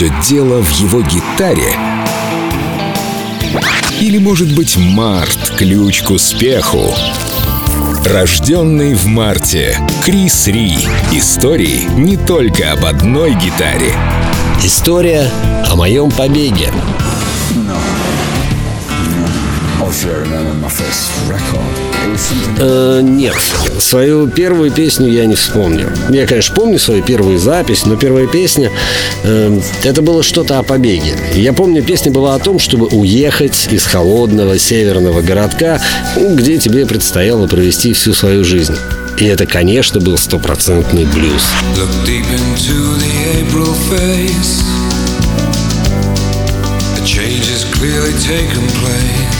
все дело в его гитаре? Или, может быть, март – ключ к успеху? Рожденный в марте. Крис Ри. Истории не только об одной гитаре. История о моем побеге. Э, нет, свою первую песню я не вспомню. Я, конечно, помню свою первую запись, но первая песня э, это было что-то о побеге. Я помню, песня была о том, чтобы уехать из холодного северного городка, где тебе предстояло провести всю свою жизнь. И это, конечно, был стопроцентный блюз. change has clearly taken place.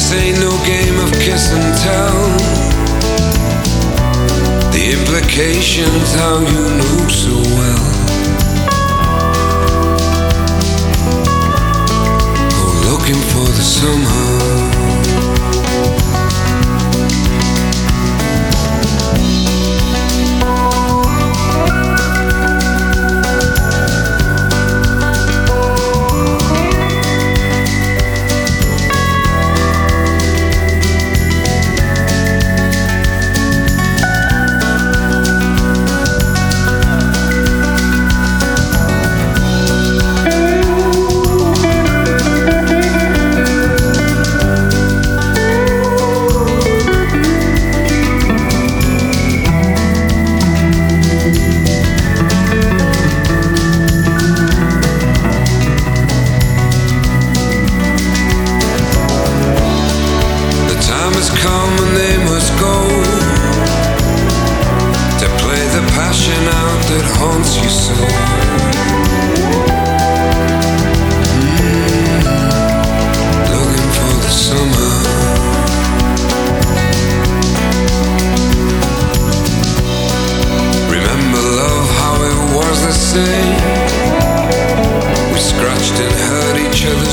Go looking no game of kiss and tell the implications how you know so well. Go looking for the somehow.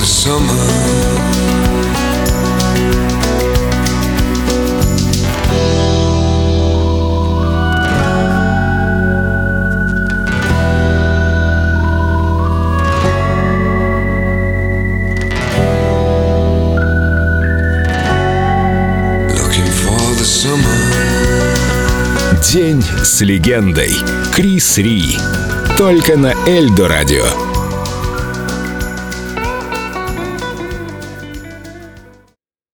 the summer. День с легендой. Крис Ри. Только на Эльдо радио.